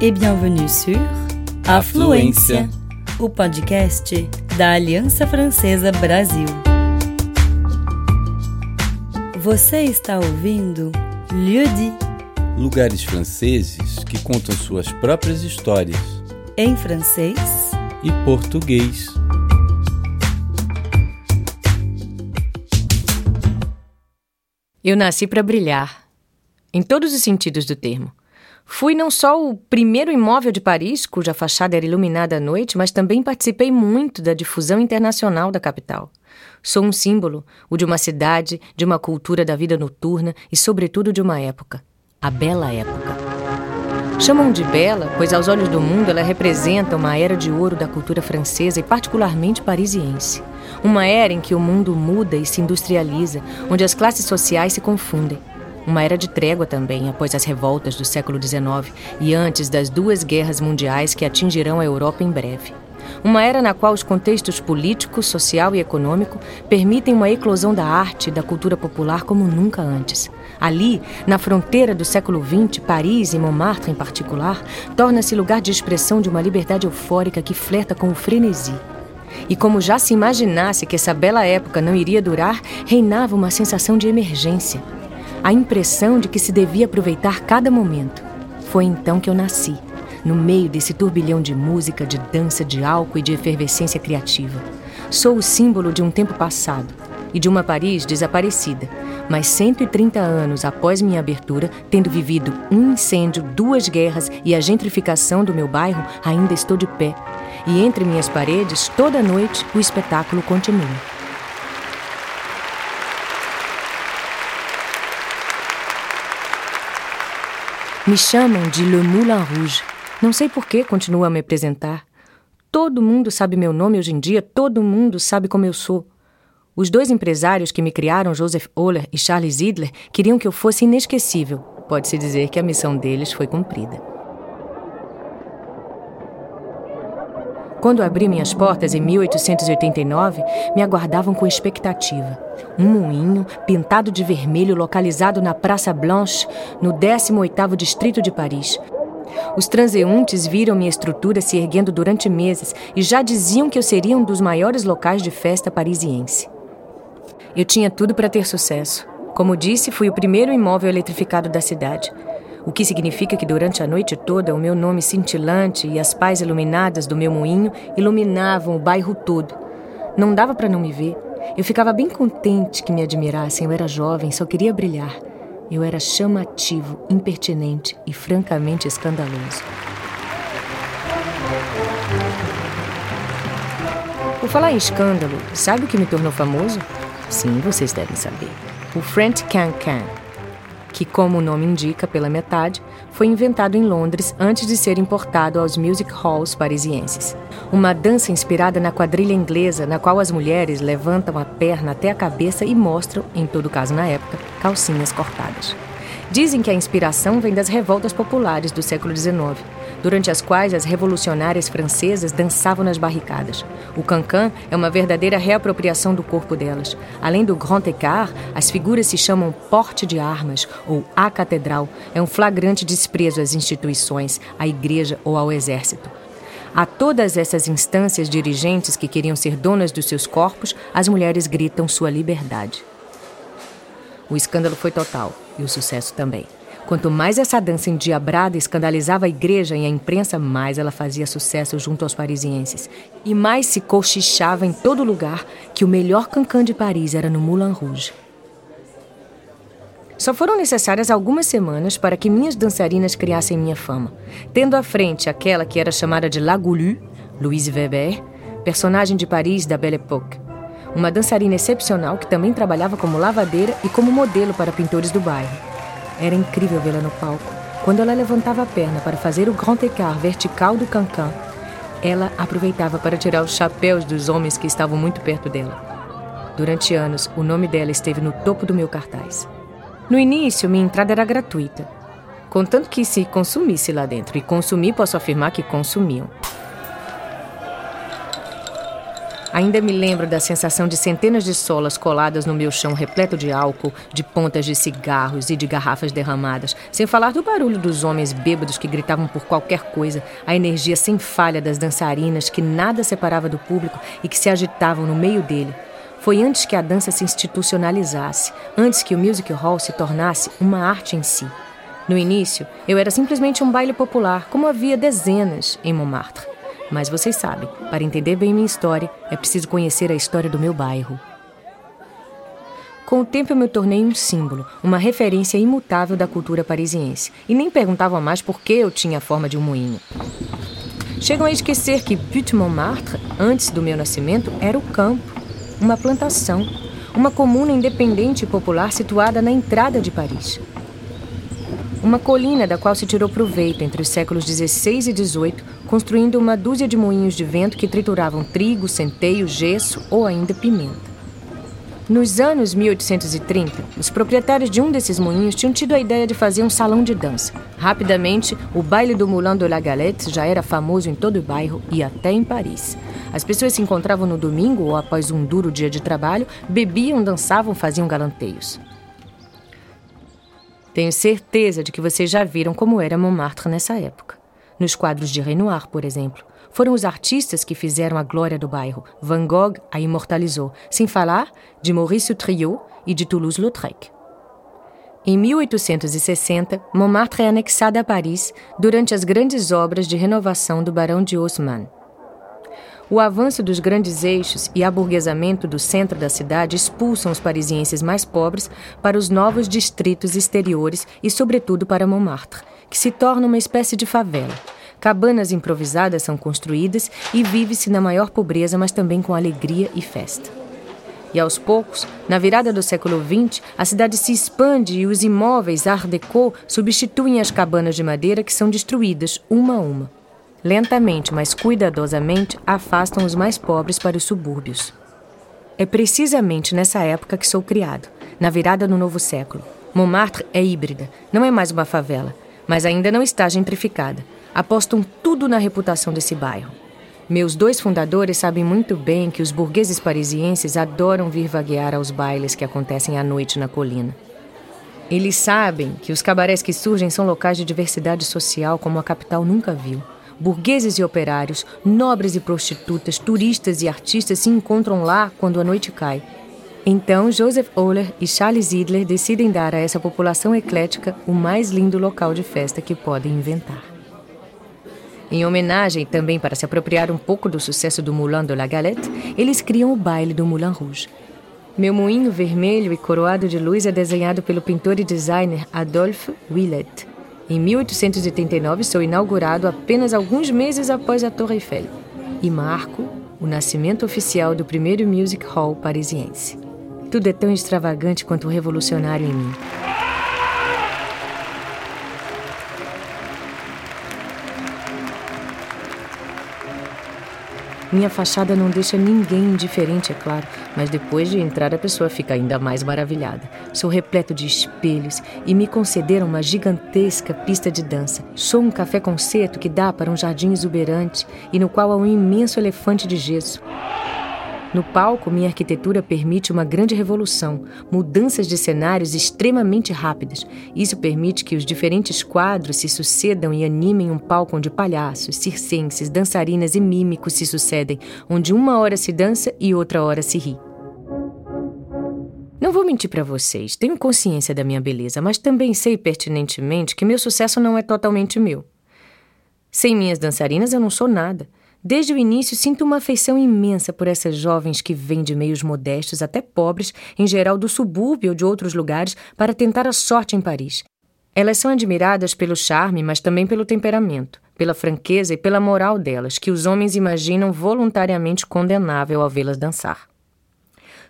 et bienvenue sur Afluência, o podcast da Aliança Francesa Brasil. Você está ouvindo Lieu dit, Lugares franceses que contam suas próprias histórias em francês e português. Eu nasci para brilhar, em todos os sentidos do termo. Fui não só o primeiro imóvel de Paris, cuja fachada era iluminada à noite, mas também participei muito da difusão internacional da capital. Sou um símbolo, o de uma cidade, de uma cultura da vida noturna e, sobretudo, de uma época. A bela época. Chamam de bela, pois aos olhos do mundo ela representa uma era de ouro da cultura francesa e particularmente parisiense. Uma era em que o mundo muda e se industrializa, onde as classes sociais se confundem. Uma era de trégua também, após as revoltas do século XIX e antes das duas guerras mundiais que atingirão a Europa em breve. Uma era na qual os contextos político, social e econômico permitem uma eclosão da arte e da cultura popular como nunca antes. Ali, na fronteira do século XX, Paris e Montmartre em particular, torna-se lugar de expressão de uma liberdade eufórica que flerta com o frenesi. E como já se imaginasse que essa bela época não iria durar, reinava uma sensação de emergência. A impressão de que se devia aproveitar cada momento. Foi então que eu nasci, no meio desse turbilhão de música, de dança, de álcool e de efervescência criativa. Sou o símbolo de um tempo passado e de uma Paris desaparecida, mas 130 anos após minha abertura, tendo vivido um incêndio, duas guerras e a gentrificação do meu bairro, ainda estou de pé. E entre minhas paredes, toda noite, o espetáculo continua. Me chamam de Le Moulin Rouge. Não sei por que continuo a me apresentar. Todo mundo sabe meu nome hoje em dia, todo mundo sabe como eu sou. Os dois empresários que me criaram, Joseph Oller e Charles Zidler, queriam que eu fosse inesquecível. Pode-se dizer que a missão deles foi cumprida. Quando abri minhas portas em 1889, me aguardavam com expectativa. Um moinho, pintado de vermelho, localizado na Praça Blanche, no 18º distrito de Paris. Os transeuntes viram minha estrutura se erguendo durante meses e já diziam que eu seria um dos maiores locais de festa parisiense. Eu tinha tudo para ter sucesso. Como disse, fui o primeiro imóvel eletrificado da cidade o que significa que durante a noite toda o meu nome cintilante e as pás iluminadas do meu moinho iluminavam o bairro todo. Não dava para não me ver. Eu ficava bem contente que me admirassem. Eu era jovem, só queria brilhar. Eu era chamativo, impertinente e francamente escandaloso. Por falar em escândalo, sabe o que me tornou famoso? Sim, vocês devem saber. O French Can-Can que, como o nome indica pela metade, foi inventado em Londres antes de ser importado aos music halls parisienses. Uma dança inspirada na quadrilha inglesa, na qual as mulheres levantam a perna até a cabeça e mostram, em todo caso na época, calcinhas cortadas. Dizem que a inspiração vem das revoltas populares do século XIX, durante as quais as revolucionárias francesas dançavam nas barricadas. O cancan é uma verdadeira reapropriação do corpo delas. Além do grand écart, as figuras se chamam porte de armas ou a catedral. É um flagrante desprezo às instituições, à igreja ou ao exército. A todas essas instâncias dirigentes que queriam ser donas dos seus corpos, as mulheres gritam sua liberdade. O escândalo foi total e o sucesso também. Quanto mais essa dança endiabrada escandalizava a igreja e a imprensa, mais ela fazia sucesso junto aos parisienses. E mais se cochichava em todo lugar que o melhor cancan de Paris era no Moulin Rouge. Só foram necessárias algumas semanas para que minhas dançarinas criassem minha fama, tendo à frente aquela que era chamada de La Goulue, Louise Weber, personagem de Paris da Belle Époque. Uma dançarina excepcional que também trabalhava como lavadeira e como modelo para pintores do bairro. Era incrível vê-la no palco. Quando ela levantava a perna para fazer o grand écart vertical do cancan, ela aproveitava para tirar os chapéus dos homens que estavam muito perto dela. Durante anos, o nome dela esteve no topo do meu cartaz. No início, minha entrada era gratuita, contanto que se consumisse lá dentro. E consumir, posso afirmar que consumiam. Ainda me lembro da sensação de centenas de solas coladas no meu chão repleto de álcool, de pontas de cigarros e de garrafas derramadas, sem falar do barulho dos homens bêbados que gritavam por qualquer coisa, a energia sem falha das dançarinas que nada separava do público e que se agitavam no meio dele. Foi antes que a dança se institucionalizasse, antes que o music hall se tornasse uma arte em si. No início, eu era simplesmente um baile popular, como havia dezenas em Montmartre. Mas vocês sabem, para entender bem minha história, é preciso conhecer a história do meu bairro. Com o tempo eu me tornei um símbolo, uma referência imutável da cultura parisiense, e nem perguntavam mais por que eu tinha a forma de um moinho. Chegam a esquecer que Butte Montmartre, antes do meu nascimento, era o campo, uma plantação, uma comuna independente e popular situada na entrada de Paris. Uma colina da qual se tirou proveito entre os séculos XVI e XVIII, construindo uma dúzia de moinhos de vento que trituravam trigo, centeio, gesso ou ainda pimenta. Nos anos 1830, os proprietários de um desses moinhos tinham tido a ideia de fazer um salão de dança. Rapidamente, o baile do Moulin de la Galette já era famoso em todo o bairro e até em Paris. As pessoas se encontravam no domingo ou após um duro dia de trabalho, bebiam, dançavam, faziam galanteios. Tenho certeza de que vocês já viram como era Montmartre nessa época. Nos quadros de Renoir, por exemplo, foram os artistas que fizeram a glória do bairro. Van Gogh a imortalizou, sem falar de Maurice Triot e de Toulouse-Lautrec. Em 1860, Montmartre é anexada a Paris durante as grandes obras de renovação do Barão de Haussmann. O avanço dos grandes eixos e aburguesamento do centro da cidade expulsam os parisienses mais pobres para os novos distritos exteriores e, sobretudo, para Montmartre, que se torna uma espécie de favela. Cabanas improvisadas são construídas e vive-se na maior pobreza, mas também com alegria e festa. E aos poucos, na virada do século XX, a cidade se expande e os imóveis Art Deco substituem as cabanas de madeira que são destruídas uma a uma lentamente, mas cuidadosamente, afastam os mais pobres para os subúrbios. É precisamente nessa época que sou criado, na virada do novo século. Montmartre é híbrida, não é mais uma favela, mas ainda não está gentrificada. Apostam tudo na reputação desse bairro. Meus dois fundadores sabem muito bem que os burgueses parisienses adoram vir vaguear aos bailes que acontecem à noite na colina. Eles sabem que os cabarés que surgem são locais de diversidade social como a capital nunca viu burgueses e operários, nobres e prostitutas, turistas e artistas se encontram lá quando a noite cai. Então, Joseph Euler e Charles Idler decidem dar a essa população eclética o mais lindo local de festa que podem inventar. Em homenagem, também para se apropriar um pouco do sucesso do Moulin de la Galette, eles criam o baile do Moulin Rouge. Meu moinho vermelho e coroado de luz é desenhado pelo pintor e designer Adolphe Willet. Em 1889, sou inaugurado apenas alguns meses após a Torre Eiffel e marco o nascimento oficial do primeiro music hall parisiense. Tudo é tão extravagante quanto revolucionário em mim. Minha fachada não deixa ninguém indiferente, é claro, mas depois de entrar a pessoa fica ainda mais maravilhada. Sou repleto de espelhos e me concederam uma gigantesca pista de dança. Sou um café concerto que dá para um jardim exuberante e no qual há um imenso elefante de gesso. No palco, minha arquitetura permite uma grande revolução, mudanças de cenários extremamente rápidas. Isso permite que os diferentes quadros se sucedam e animem um palco onde palhaços, circenses, dançarinas e mímicos se sucedem, onde uma hora se dança e outra hora se ri. Não vou mentir para vocês, tenho consciência da minha beleza, mas também sei pertinentemente que meu sucesso não é totalmente meu. Sem minhas dançarinas eu não sou nada. Desde o início, sinto uma afeição imensa por essas jovens que vêm de meios modestos, até pobres, em geral do subúrbio ou de outros lugares, para tentar a sorte em Paris. Elas são admiradas pelo charme, mas também pelo temperamento, pela franqueza e pela moral delas, que os homens imaginam voluntariamente condenável ao vê-las dançar.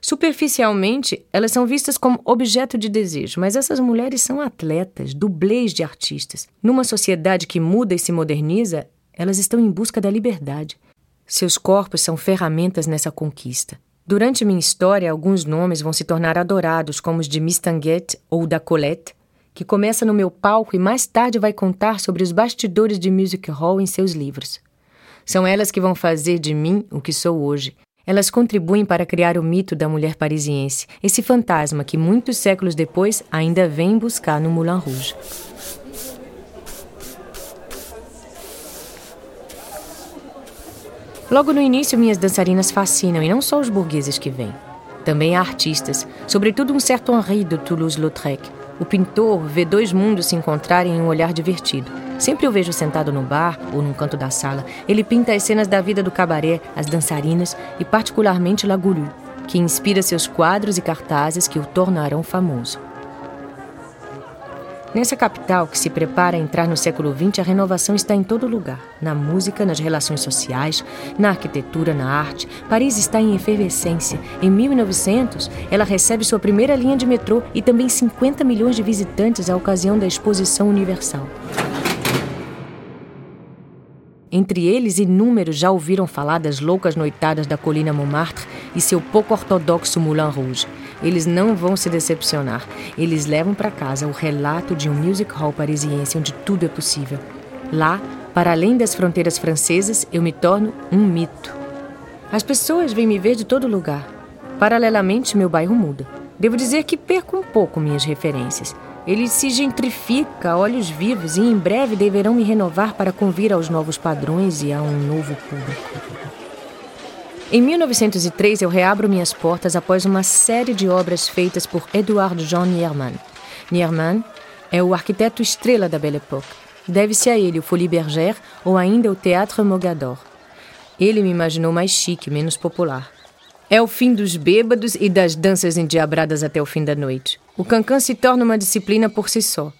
Superficialmente, elas são vistas como objeto de desejo, mas essas mulheres são atletas, dublês de artistas. Numa sociedade que muda e se moderniza, elas estão em busca da liberdade. Seus corpos são ferramentas nessa conquista. Durante minha história, alguns nomes vão se tornar adorados, como os de Miss Tanguette ou da Colette, que começa no meu palco e mais tarde vai contar sobre os bastidores de music hall em seus livros. São elas que vão fazer de mim o que sou hoje. Elas contribuem para criar o mito da mulher parisiense, esse fantasma que muitos séculos depois ainda vem buscar no Moulin Rouge. Logo no início, minhas dançarinas fascinam, e não só os burgueses que vêm. Também há artistas, sobretudo um certo Henri de Toulouse-Lautrec. O pintor vê dois mundos se encontrarem em um olhar divertido. Sempre o vejo sentado no bar ou num canto da sala. Ele pinta as cenas da vida do cabaré, as dançarinas e, particularmente, La Goulue, que inspira seus quadros e cartazes que o tornarão famoso. Nessa capital que se prepara a entrar no século XX, a renovação está em todo lugar: na música, nas relações sociais, na arquitetura, na arte. Paris está em efervescência. Em 1900, ela recebe sua primeira linha de metrô e também 50 milhões de visitantes à ocasião da Exposição Universal. Entre eles, inúmeros já ouviram falar das loucas noitadas da colina Montmartre e seu pouco ortodoxo Moulin Rouge. Eles não vão se decepcionar. Eles levam para casa o relato de um music hall parisiense onde tudo é possível. Lá, para além das fronteiras francesas, eu me torno um mito. As pessoas vêm me ver de todo lugar. Paralelamente, meu bairro muda. Devo dizer que perco um pouco minhas referências. Ele se gentrifica a olhos vivos e em breve deverão me renovar para convir aos novos padrões e a um novo público. Em 1903, eu reabro minhas portas após uma série de obras feitas por Edouard Jean Nierman. Nierman é o arquiteto estrela da Belle Époque. Deve-se a ele o Folie Bergère ou ainda o Théâtre Mogador. Ele me imaginou mais chique, menos popular. É o fim dos bêbados e das danças endiabradas até o fim da noite. O cancan se torna uma disciplina por si só.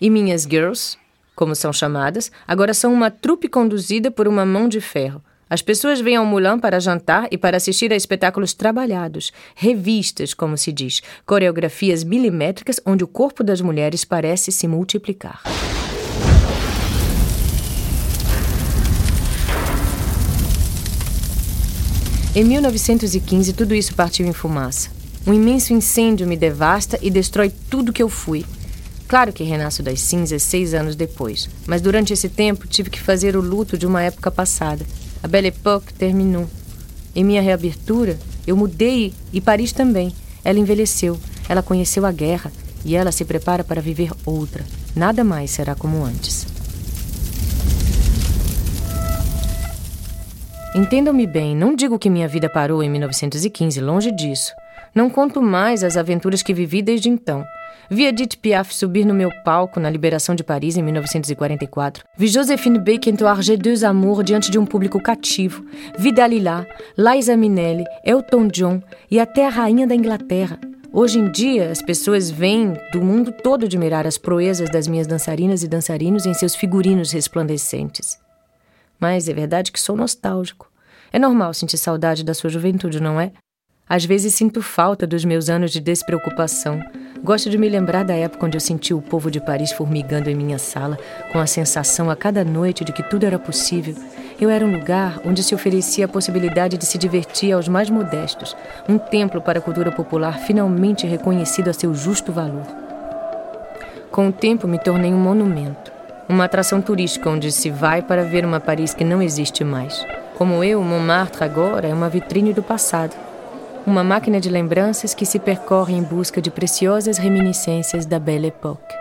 E minhas girls, como são chamadas, agora são uma trupe conduzida por uma mão de ferro. As pessoas vêm ao Mulan para jantar e para assistir a espetáculos trabalhados, revistas, como se diz, coreografias milimétricas onde o corpo das mulheres parece se multiplicar. Em 1915, tudo isso partiu em fumaça. Um imenso incêndio me devasta e destrói tudo que eu fui. Claro que renasço das cinzas seis anos depois, mas durante esse tempo tive que fazer o luto de uma época passada. A Belle Époque terminou. Em minha reabertura, eu mudei e Paris também. Ela envelheceu, ela conheceu a guerra e ela se prepara para viver outra. Nada mais será como antes. Entendam-me bem, não digo que minha vida parou em 1915, longe disso. Não conto mais as aventuras que vivi desde então. Vi Edith Piaf subir no meu palco na Liberação de Paris em 1944. Vi Josephine Baker entoar G deux Amour diante de um público cativo. Vi Dalila, Liza Minnelli, Elton John e até a Rainha da Inglaterra. Hoje em dia, as pessoas vêm do mundo todo admirar as proezas das minhas dançarinas e dançarinos em seus figurinos resplandecentes. Mas é verdade que sou nostálgico. É normal sentir saudade da sua juventude, não é? Às vezes sinto falta dos meus anos de despreocupação. Gosto de me lembrar da época onde eu senti o povo de Paris formigando em minha sala, com a sensação a cada noite de que tudo era possível. Eu era um lugar onde se oferecia a possibilidade de se divertir aos mais modestos, um templo para a cultura popular finalmente reconhecido a seu justo valor. Com o tempo me tornei um monumento uma atração turística onde se vai para ver uma Paris que não existe mais. Como eu, Montmartre agora é uma vitrine do passado, uma máquina de lembranças que se percorre em busca de preciosas reminiscências da Belle Époque.